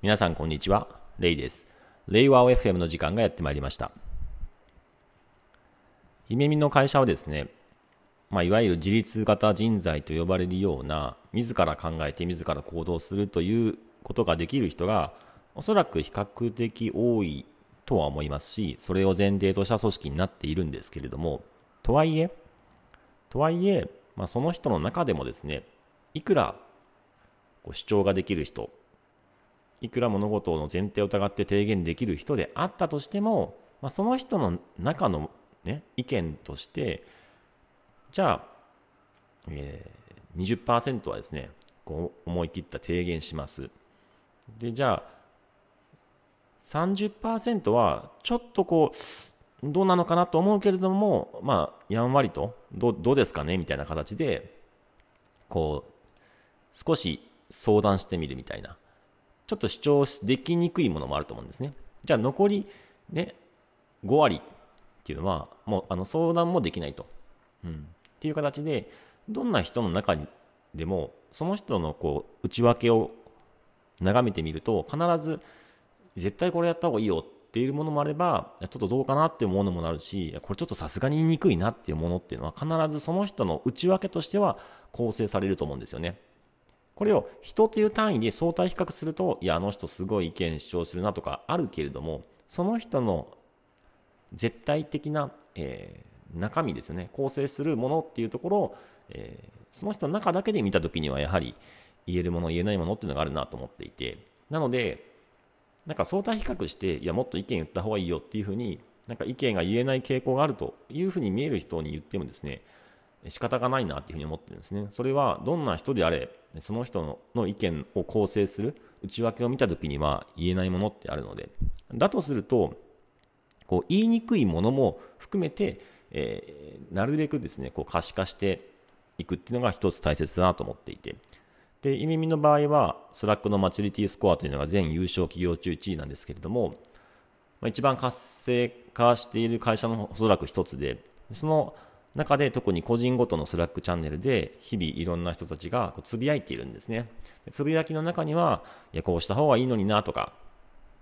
皆さんこんにちは、レイです。レイワー FM の時間がやってまいりました。姫見の会社はですね、まあ、いわゆる自立型人材と呼ばれるような、自ら考えて自ら行動するということができる人が、おそらく比較的多いとは思いますし、それを前提とした組織になっているんですけれども、とはいえ、とはいえ、まあ、その人の中でもですね、いくらこう主張ができる人、いくら物事の前提を疑って提言できる人であったとしても、まあ、その人の中の、ね、意見として、じゃあ、えー、20%はですね、こう思い切った提言します。で、じゃあ、30%はちょっとこう、どうなのかなと思うけれども、まあ、やんわりと、どどうですかねみたいな形で、こう、少し相談してみるみたいな。ちょっと主張できにくいものもあると思うんですね。じゃあ残りね、5割っていうのは、もうあの相談もできないと。うん。っていう形で、どんな人の中でも、その人のこう、内訳を眺めてみると、必ず、絶対これやった方がいいよっていうものもあれば、ちょっとどうかなっていうものもあるし、これちょっとさすがに言いにくいなっていうものっていうのは、必ずその人の内訳としては構成されると思うんですよね。これを人という単位で相対比較すると、いや、あの人すごい意見主張するなとかあるけれども、その人の絶対的な、えー、中身ですよね、構成するものっていうところを、えー、その人の中だけで見たときには、やはり言えるもの、言えないものっていうのがあるなと思っていて、なので、なんか相対比較して、いや、もっと意見言った方がいいよっていうふうに、なんか意見が言えない傾向があるというふうに見える人に言ってもですね、仕方がないなっていうふうに思ってるんですね。それはどんな人であれ、その人の意見を構成する内訳を見たときには言えないものってあるので、だとすると、こう言いにくいものも含めて、えー、なるべくですね、こう可視化していくっていうのが一つ大切だなと思っていて、で、イミミの場合は、スラックの maturity score というのが全有償企業中1位なんですけれども、まあ、一番活性化している会社のおそらく一つで、その中で特に個人ごとのスラックチャンネルで日々いろんな人たちがこうつぶやいているんですね。つぶやきの中には、いや、こうした方がいいのになとか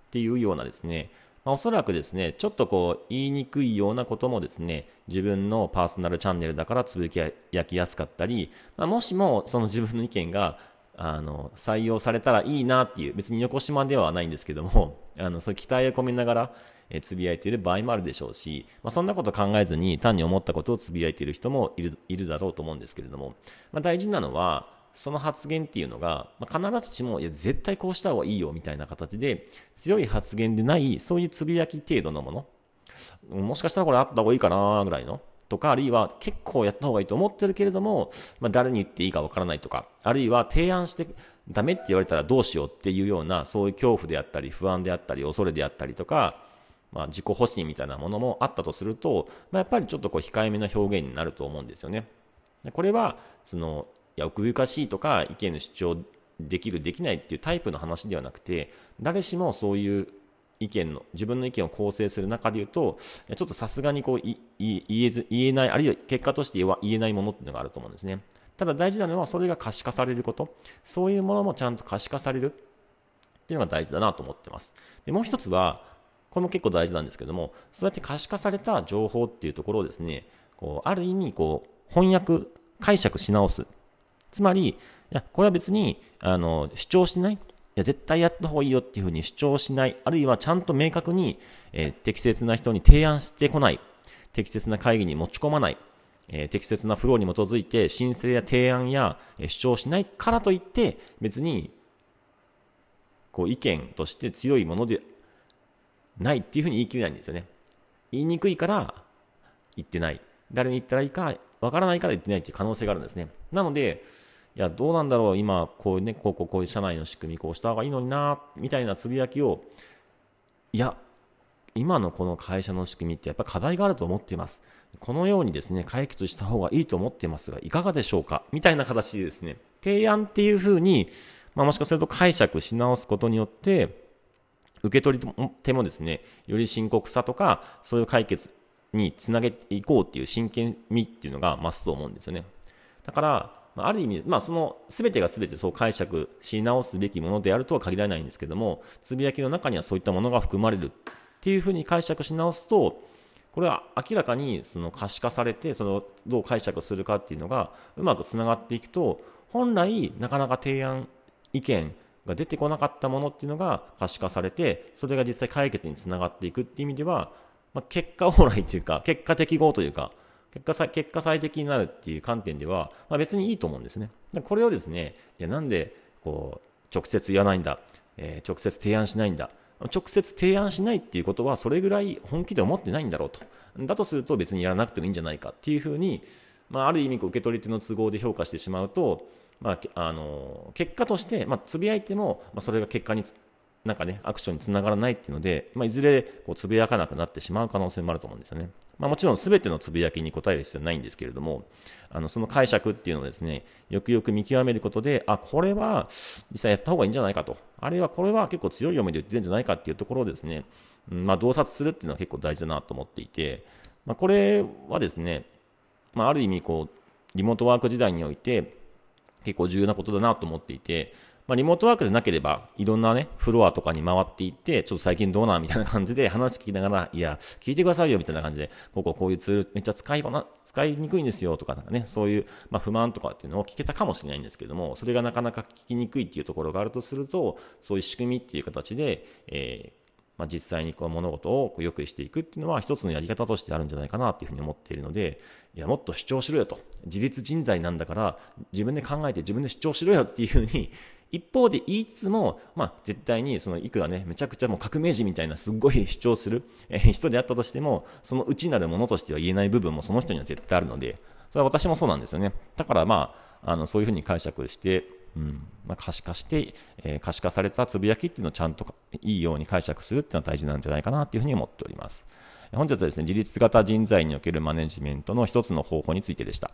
っていうようなですね、まあ、おそらくですね、ちょっとこう言いにくいようなこともですね、自分のパーソナルチャンネルだからつぶやきやすかったり、まあ、もしもその自分の意見があの、採用されたらいいなっていう、別に横島ではないんですけども、あの、そういう期待を込めながら、えつぶやいている場合もあるでしょうし、まあ、そんなこと考えずに単に思ったことをつぶやいている人もいるいるだろうと思うんですけれども、まあ、大事なのは、その発言っていうのが、まあ、必ずしも、いや、絶対こうした方がいいよみたいな形で、強い発言でない、そういうつぶやき程度のもの、もしかしたらこれあった方がいいかなぐらいの、とか、あるいは結構やった方がいいと思ってるけれども、まあ、誰に言っていいかわからないとか、あるいは提案してダメって言われたらどうしようっていうような、そういう恐怖であったり、不安であったり、恐れであったりとか、まあ、自己保身みたいなものもあったとすると、まあ、やっぱりちょっとこう控えめな表現になると思うんですよね。これは、その、いや、奥ゆかしいとか、意見の主張できる、できないっていうタイプの話ではなくて、誰しもそういう意見の、自分の意見を構成する中で言うと、ちょっとさすがにこう、言えず、言えない、あるいは結果として言えないものっていうのがあると思うんですね。ただ大事なのは、それが可視化されること。そういうものもちゃんと可視化されるっていうのが大事だなと思ってます。で、もう一つは、これも結構大事なんですけども、そうやって可視化された情報っていうところをですね、こう、ある意味、こう、翻訳、解釈し直す。つまり、いや、これは別に、あの、主張してない。や、絶対やった方がいいよっていうふうに主張しない。あるいはちゃんと明確に、えー、適切な人に提案してこない。適切な会議に持ち込まない。えー、適切なフローに基づいて申請や提案や、えー、主張しないからといって、別に、こう意見として強いものでないっていうふうに言い切れないんですよね。言いにくいから言ってない。誰に言ったらいいかわからないから言ってないっていう可能性があるんですね。なので、いや、どうなんだろう、今、こういうね、こうこうこういう社内の仕組み、こうした方がいいのにな、みたいなつぶやきを、いや、今のこの会社の仕組みってやっぱ課題があると思っています。このようにですね、解決した方がいいと思っていますが、いかがでしょうか？みたいな形でですね、提案っていうふうに、まあ、もしかすると解釈し直すことによって、受け取り手もですね、より深刻さとか、そういう解決につなげていこうっていう真剣味っていうのが増すと思うんですよね。だから、ある意味、まあ、その全てが全てそう解釈し直すべきものであるとは限らないんですけども、つぶやきの中にはそういったものが含まれるっていうふうに解釈し直すと、これは明らかにその可視化されて、そのどう解釈するかっていうのがうまくつながっていくと、本来なかなか提案、意見が出てこなかったものっていうのが可視化されて、それが実際解決につながっていくっていう意味では、まあ、結果往来というか、結果適合というか、結果結果最適になるっていう観点では、まあ、別にいいと思うんですね。これをですね、いやなんでこう直接言わないんだ、えー、直接提案しないんだ、直接提案しないっていうことは、それぐらい本気で思ってないんだろうと。だとすると別にやらなくてもいいんじゃないかっていうふうに、まあ、ある意味受け取り手の都合で評価してしまうと、まあ、あの結果として、まあ、つぶやいても、まあ、それが結果になんかね、アクションにつながらないっていうので、まあ、いずれこうつぶやかなくなってしまう可能性もあると思うんですよね。まあ、もちろん全てのつぶやきに答える必要はないんですけれども、あのその解釈っていうのをですね、よくよく見極めることで、あ、これは実際やった方がいいんじゃないかと、あるいはこれは結構強い読みで言ってるんじゃないかっていうところをですね、うんまあ、洞察するっていうのは結構大事だなと思っていて、まあ、これはですね、まあ、ある意味こう、リモートワーク時代において結構重要なことだなと思っていて、まあ、リモートワークでなければ、いろんなね、フロアとかに回っていって、ちょっと最近どうなんみたいな感じで話聞きながら、いや、聞いてくださいよみたいな感じで、こここういうツールめっちゃ使いな、使いにくいんですよとか、なんかね、そういう、まあ、不満とかっていうのを聞けたかもしれないんですけども、それがなかなか聞きにくいっていうところがあるとすると、そういう仕組みっていう形で、えーまあ、実際にこう物事を良くしていくっていうのは一つのやり方としてあるんじゃないかなというふうに思っているので、いや、もっと主張しろよと。自立人材なんだから、自分で考えて自分で主張しろよっていうふうに、一方で言いつつも、まあ、絶対に、その、いくらね、めちゃくちゃもう革命児みたいなすっごい主張する、え人であったとしても、その内なるものとしては言えない部分もその人には絶対あるので、それは私もそうなんですよね。だからまあ、あの、そういうふうに解釈して、うんまあ、可視化して、えー、可視化されたつぶやきっていうのをちゃんといいように解釈するっていうのは大事なんじゃないかなというふうに思っております。本日はですね、自立型人材におけるマネジメントの一つの方法についてでした。